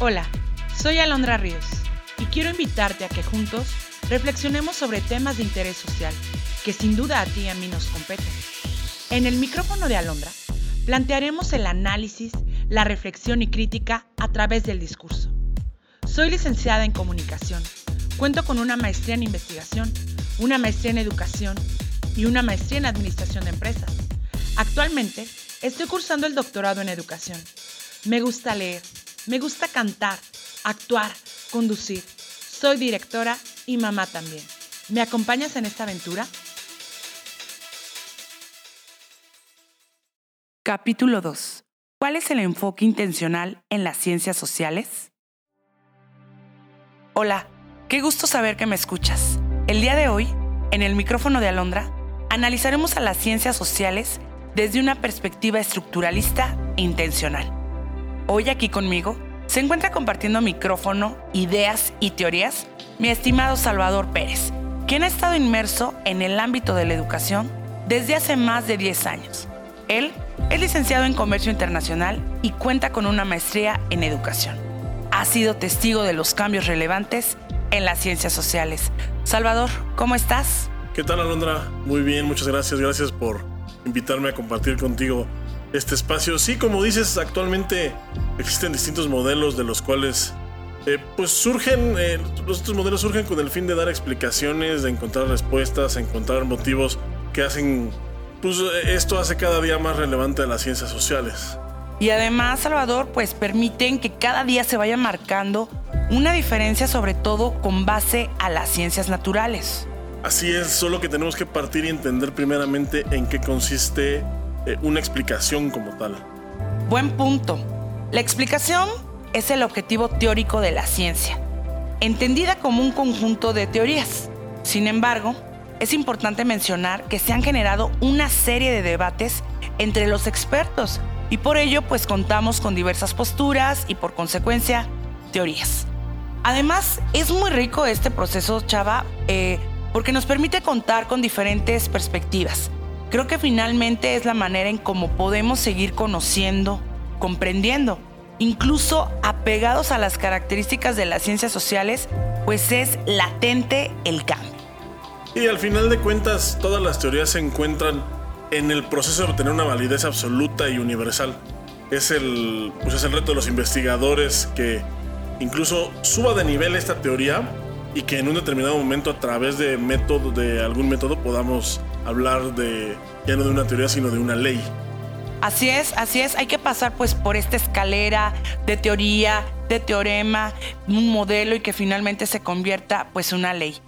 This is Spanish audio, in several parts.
Hola, soy Alondra Ríos y quiero invitarte a que juntos reflexionemos sobre temas de interés social que sin duda a ti y a mí nos competen. En el micrófono de Alondra plantearemos el análisis, la reflexión y crítica a través del discurso. Soy licenciada en comunicación, cuento con una maestría en investigación, una maestría en educación y una maestría en administración de empresas. Actualmente estoy cursando el doctorado en educación. Me gusta leer, me gusta cantar, actuar, conducir. Soy directora y mamá también. ¿Me acompañas en esta aventura? Capítulo 2. ¿Cuál es el enfoque intencional en las ciencias sociales? Hola, qué gusto saber que me escuchas. El día de hoy, en el micrófono de Alondra, analizaremos a las ciencias sociales desde una perspectiva estructuralista e intencional. Hoy aquí conmigo se encuentra compartiendo micrófono, ideas y teorías mi estimado Salvador Pérez, quien ha estado inmerso en el ámbito de la educación desde hace más de 10 años. Él es licenciado en Comercio Internacional y cuenta con una maestría en Educación. Ha sido testigo de los cambios relevantes en las ciencias sociales. Salvador, ¿cómo estás? ¿Qué tal, Alondra? Muy bien, muchas gracias. Gracias por invitarme a compartir contigo este espacio. Sí, como dices, actualmente existen distintos modelos de los cuales eh, pues surgen, eh, estos modelos surgen con el fin de dar explicaciones, de encontrar respuestas, encontrar motivos que hacen, pues esto hace cada día más relevante a las ciencias sociales. Y además, Salvador, pues permiten que cada día se vaya marcando una diferencia sobre todo con base a las ciencias naturales. Así es, solo que tenemos que partir y entender primeramente en qué consiste eh, una explicación como tal. Buen punto. La explicación es el objetivo teórico de la ciencia, entendida como un conjunto de teorías. Sin embargo, es importante mencionar que se han generado una serie de debates entre los expertos y por ello pues contamos con diversas posturas y por consecuencia teorías. Además, es muy rico este proceso, Chava, eh, porque nos permite contar con diferentes perspectivas, Creo que finalmente es la manera en cómo podemos seguir conociendo, comprendiendo, incluso apegados a las características de las ciencias sociales, pues es latente el cambio. Y al final de cuentas, todas las teorías se encuentran en el proceso de obtener una validez absoluta y universal. Es el, pues es el reto de los investigadores que incluso suba de nivel esta teoría y que en un determinado momento a través de método de algún método podamos hablar de ya no de una teoría sino de una ley. Así es, así es, hay que pasar pues por esta escalera de teoría, de teorema, un modelo y que finalmente se convierta pues una ley.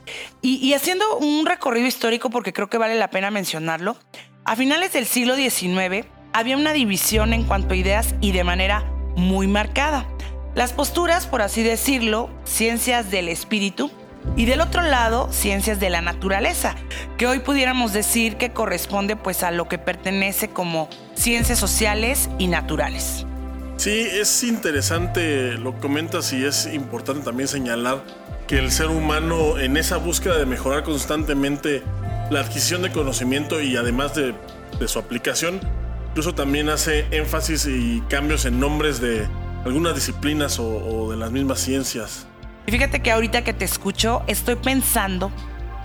Y, y haciendo un recorrido histórico porque creo que vale la pena mencionarlo, a finales del siglo XIX había una división en cuanto a ideas y de manera muy marcada. Las posturas, por así decirlo, ciencias del espíritu, y del otro lado, ciencias de la naturaleza, que hoy pudiéramos decir que corresponde pues a lo que pertenece como ciencias sociales y naturales. Sí, es interesante lo que comentas y es importante también señalar que el ser humano en esa búsqueda de mejorar constantemente la adquisición de conocimiento y además de, de su aplicación, incluso también hace énfasis y cambios en nombres de algunas disciplinas o, de las mismas ciencias. Y fíjate que ahorita que te escucho, estoy pensando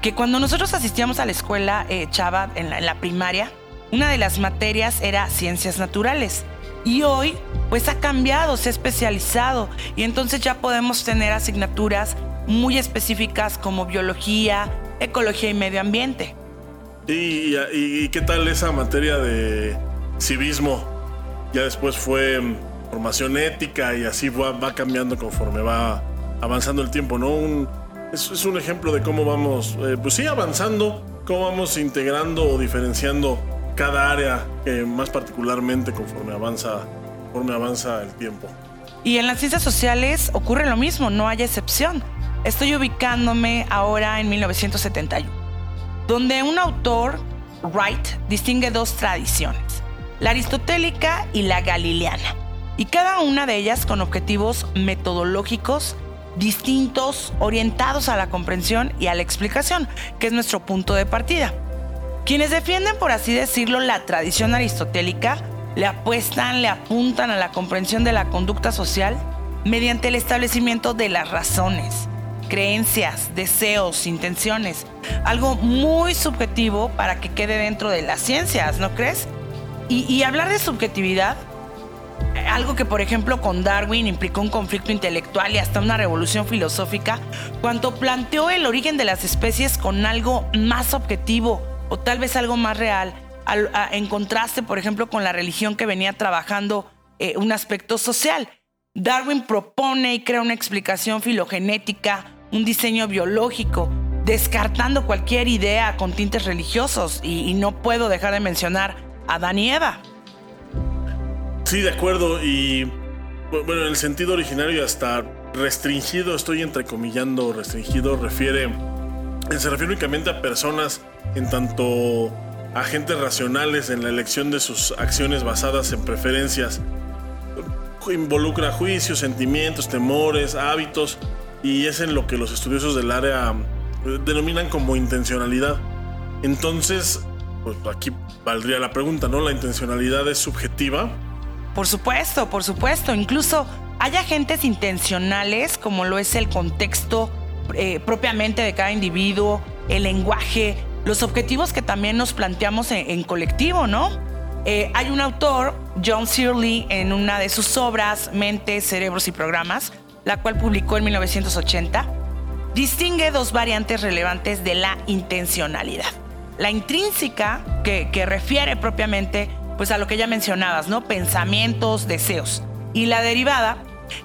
que cuando nosotros asistíamos a la escuela, eh, Chava, en la, en la primaria, una de las materias era ciencias naturales. Y hoy, pues ha cambiado, se ha especializado. Y entonces ya podemos tener asignaturas muy específicas como biología, ecología y medio ambiente. ¿Y, y, y qué tal esa materia de civismo? Ya después fue formación ética y así va, va cambiando conforme va avanzando el tiempo, ¿no? Un, es, es, un ejemplo de cómo vamos, eh, pues sí, avanzando, cómo vamos integrando o diferenciando cada área, eh, más particularmente conforme avanza, conforme avanza el tiempo. Y en las ciencias sociales ocurre lo mismo, no hay excepción. Estoy ubicándome ahora en 1971, donde un autor, Wright, distingue dos tradiciones, la aristotélica y la galileana y cada una de ellas con objetivos metodológicos distintos, orientados a la comprensión y a la explicación, que es nuestro punto de partida. Quienes defienden, por así decirlo, la tradición aristotélica, le apuestan, le apuntan a la comprensión de la conducta social mediante el establecimiento de las razones, creencias, deseos, intenciones. Algo muy subjetivo para que quede dentro de las ciencias, ¿no crees? Y, hablar de subjetividad, algo que por ejemplo con Darwin implicó un conflicto intelectual y hasta una revolución filosófica, cuando planteó el origen de las especies con algo más objetivo o tal vez algo más real, en contraste por ejemplo con la religión que venía trabajando eh, un aspecto social. Darwin propone y crea una explicación filogenética, un diseño biológico, descartando cualquier idea con tintes religiosos. Y, no puedo dejar de mencionar a Adán y Eva. Sí, de acuerdo. Y bueno, en el sentido originario hasta restringido, estoy entrecomillando restringido, refiere, se refiere únicamente a personas en tanto agentes racionales en la elección de sus acciones basadas en preferencias involucra juicios, sentimientos, temores, hábitos y es en lo que los estudiosos del área eh, denominan como intencionalidad. Entonces, pues aquí valdría la pregunta, ¿no? ¿La intencionalidad es subjetiva? Por supuesto, por supuesto. Incluso hay agentes intencionales como lo es el contexto eh, propiamente de cada individuo, el lenguaje, los objetivos que también nos planteamos en colectivo, ¿no? Eh, hay un autor, John Searle, en una de sus obras, Mentes, Cerebros y Programas, la cual publicó en 1980, distingue dos variantes relevantes de la intencionalidad. La intrínseca, que, refiere propiamente pues, a lo que ya mencionabas, ¿no? pensamientos, deseos. Y la derivada,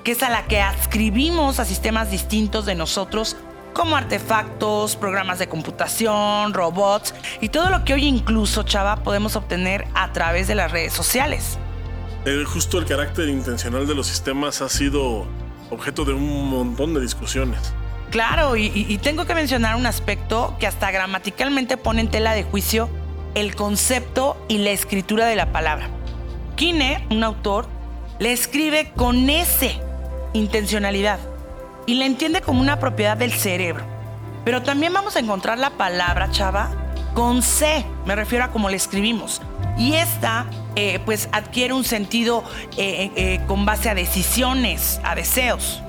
que es a la que adscribimos a sistemas distintos de nosotros como artefactos, programas de computación, robots y todo lo que hoy incluso, chava, podemos obtener a través de las redes sociales. justo el carácter intencional de los sistemas ha sido objeto de un montón de discusiones. Claro, y, tengo que mencionar un aspecto que hasta gramaticalmente pone en tela de juicio el concepto y la escritura de la palabra. Kine, un autor, le escribe con ese intencionalidad y la entiende como una propiedad del cerebro. Pero también vamos a encontrar la palabra, chava, con C, me refiero a cómo le escribimos. Y esta, eh, pues, adquiere un sentido eh, eh, con base a decisiones, a deseos.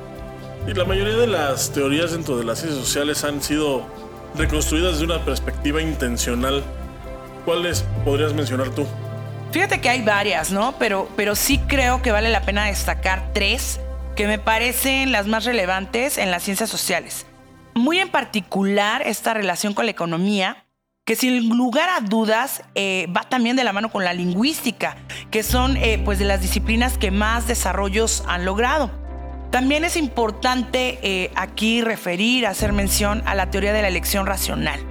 Y la mayoría de las teorías dentro de las ciencias sociales han sido reconstruidas desde una perspectiva intencional. ¿Cuáles podrías mencionar tú? Fíjate que hay varias, ¿no? Pero, pero sí creo que vale la pena destacar tres que me parecen las más relevantes en las ciencias sociales. Muy en particular esta relación con la economía, que sin lugar a dudas eh, va también de la mano con la lingüística, que son eh, pues de las disciplinas que más desarrollos han logrado. También es importante eh, aquí referir, hacer mención a la teoría de la elección racional,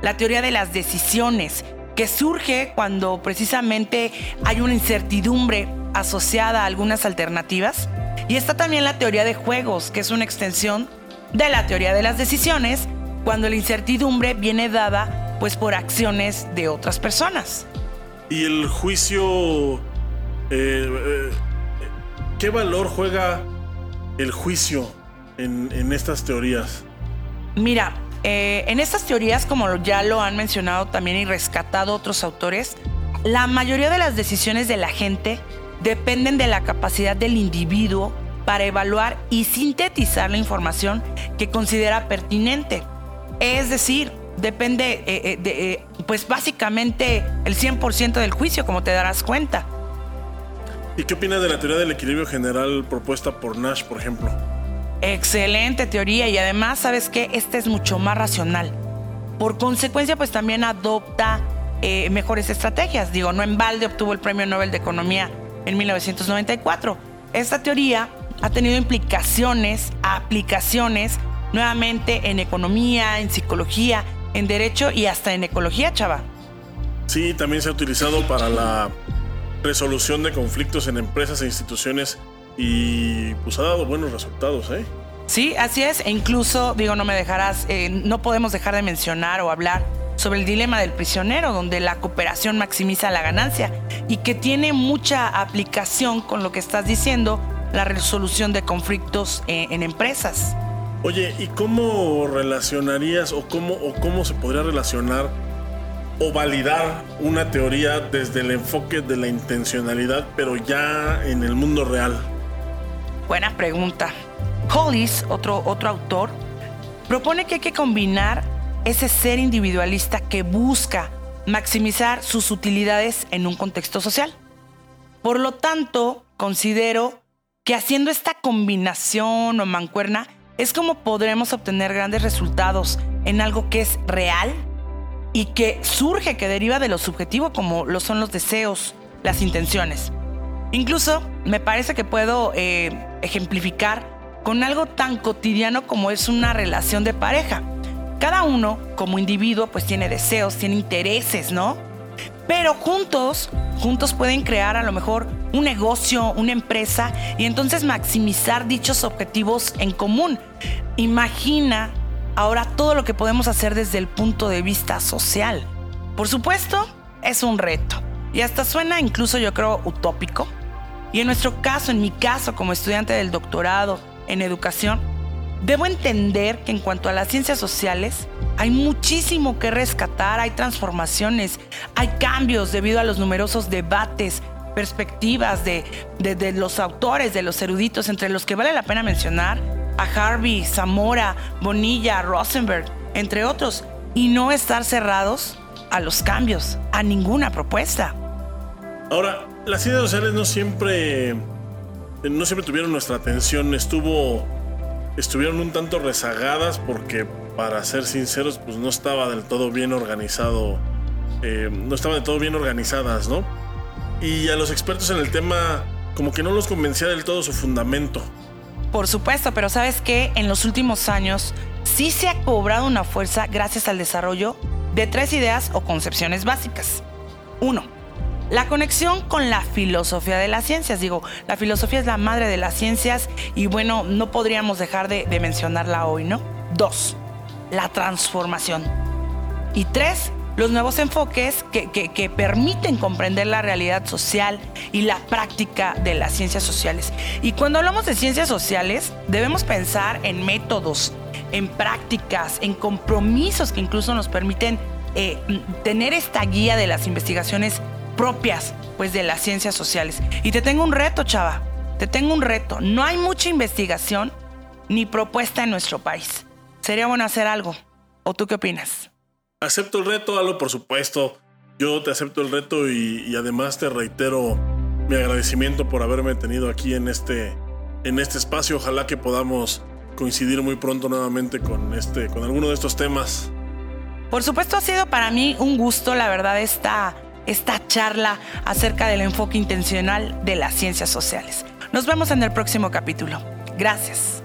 la teoría de las decisiones, que surge cuando precisamente hay una incertidumbre asociada a algunas alternativas y está también la teoría de juegos, que es una extensión de la teoría de las decisiones, cuando la incertidumbre viene dada pues por acciones de otras personas. Y el juicio, eh, eh, ¿qué valor juega el juicio en, estas teorías? Mira, eh, en estas teorías, como ya lo han mencionado también y rescatado otros autores, la mayoría de las decisiones de la gente dependen de la capacidad del individuo para evaluar y sintetizar la información que considera pertinente. Es decir, depende eh, eh, de, pues básicamente el 100% del juicio, como te darás cuenta. ¿Y qué opinas de la teoría del equilibrio general propuesta por Nash, por ejemplo? Excelente teoría y además, ¿sabes que Esta es mucho más racional. Por consecuencia, pues también adopta mejores estrategias. Digo, no en balde obtuvo el Premio Nobel de Economía en 1994. Esta teoría ha tenido implicaciones, aplicaciones nuevamente en economía, en psicología, en derecho y hasta en ecología, chava. Sí, también se ha utilizado para la resolución de conflictos en empresas e instituciones y pues ha dado buenos resultados, ¿eh? Sí, así es. E incluso, digo, no me dejarás, eh, no podemos dejar de mencionar o hablar sobre el dilema del prisionero, donde la cooperación maximiza la ganancia y que tiene mucha aplicación con lo que estás diciendo, la resolución de conflictos en, en empresas. Oye, ¿y cómo relacionarías o cómo, o cómo se podría relacionar o validar una teoría desde el enfoque de la intencionalidad, pero ya en el mundo real? Buena pregunta. Hollis, otro, otro autor, propone que hay que combinar ese ser individualista que busca maximizar sus utilidades en un contexto social. Por lo tanto, considero que haciendo esta combinación o mancuerna es como podremos obtener grandes resultados en algo que es real y que surge, que deriva de lo subjetivo como lo son los deseos, las intenciones. Incluso me parece que puedo eh, ejemplificar con algo tan cotidiano como es una relación de pareja. Cada uno, como individuo, pues tiene deseos, tiene intereses, ¿no? Pero juntos, juntos pueden crear a lo mejor un negocio, una empresa y entonces maximizar dichos objetivos en común. Imagina ahora todo lo que podemos hacer desde el punto de vista social. Por supuesto, es un reto y hasta suena incluso yo creo utópico. Y en nuestro caso, en mi caso como estudiante del doctorado en educación, debo entender que en cuanto a las ciencias sociales, hay muchísimo que rescatar, hay transformaciones, hay cambios debido a los numerosos debates, perspectivas de, de, los autores, de los eruditos, entre los que vale la pena mencionar a Harvey, Zamora, Bonilla, Rosenberg, entre otros, y no estar cerrados a los cambios, a ninguna propuesta. Ahora, las ciencias sociales no siempre, no siempre tuvieron nuestra atención, estuvo, estuvieron un tanto rezagadas porque para ser sinceros, pues no estaba del todo bien organizado, eh, no estaban del todo bien organizadas, ¿no? Y a los expertos en el tema, como que no los convencía del todo su fundamento. Por supuesto, pero sabes que en los últimos años sí se ha cobrado una fuerza gracias al desarrollo de tres ideas o concepciones básicas. Uno, la conexión con la filosofía de las ciencias. Digo, la filosofía es la madre de las ciencias y bueno, no podríamos dejar de, mencionarla hoy, ¿no? Dos, la transformación. Y tres, los nuevos enfoques que, permiten comprender la realidad social y la práctica de las ciencias sociales. Y cuando hablamos de ciencias sociales, debemos pensar en métodos, en prácticas, en compromisos que incluso nos permiten eh, tener esta guía de las investigaciones propias pues, de las ciencias sociales. Y te tengo un reto, chava, te tengo un reto. No hay mucha investigación ni propuesta en nuestro país. Sería bueno hacer algo. ¿O tú qué opinas? Acepto el reto, Alo, por supuesto. Yo te acepto el reto y, además te reitero mi agradecimiento por haberme tenido aquí en este, en este espacio. Ojalá que podamos coincidir muy pronto nuevamente con, este, con alguno de estos temas. Por supuesto ha sido para mí un gusto, la verdad, esta, esta charla acerca del enfoque intencional de las ciencias sociales. Nos vemos en el próximo capítulo. Gracias.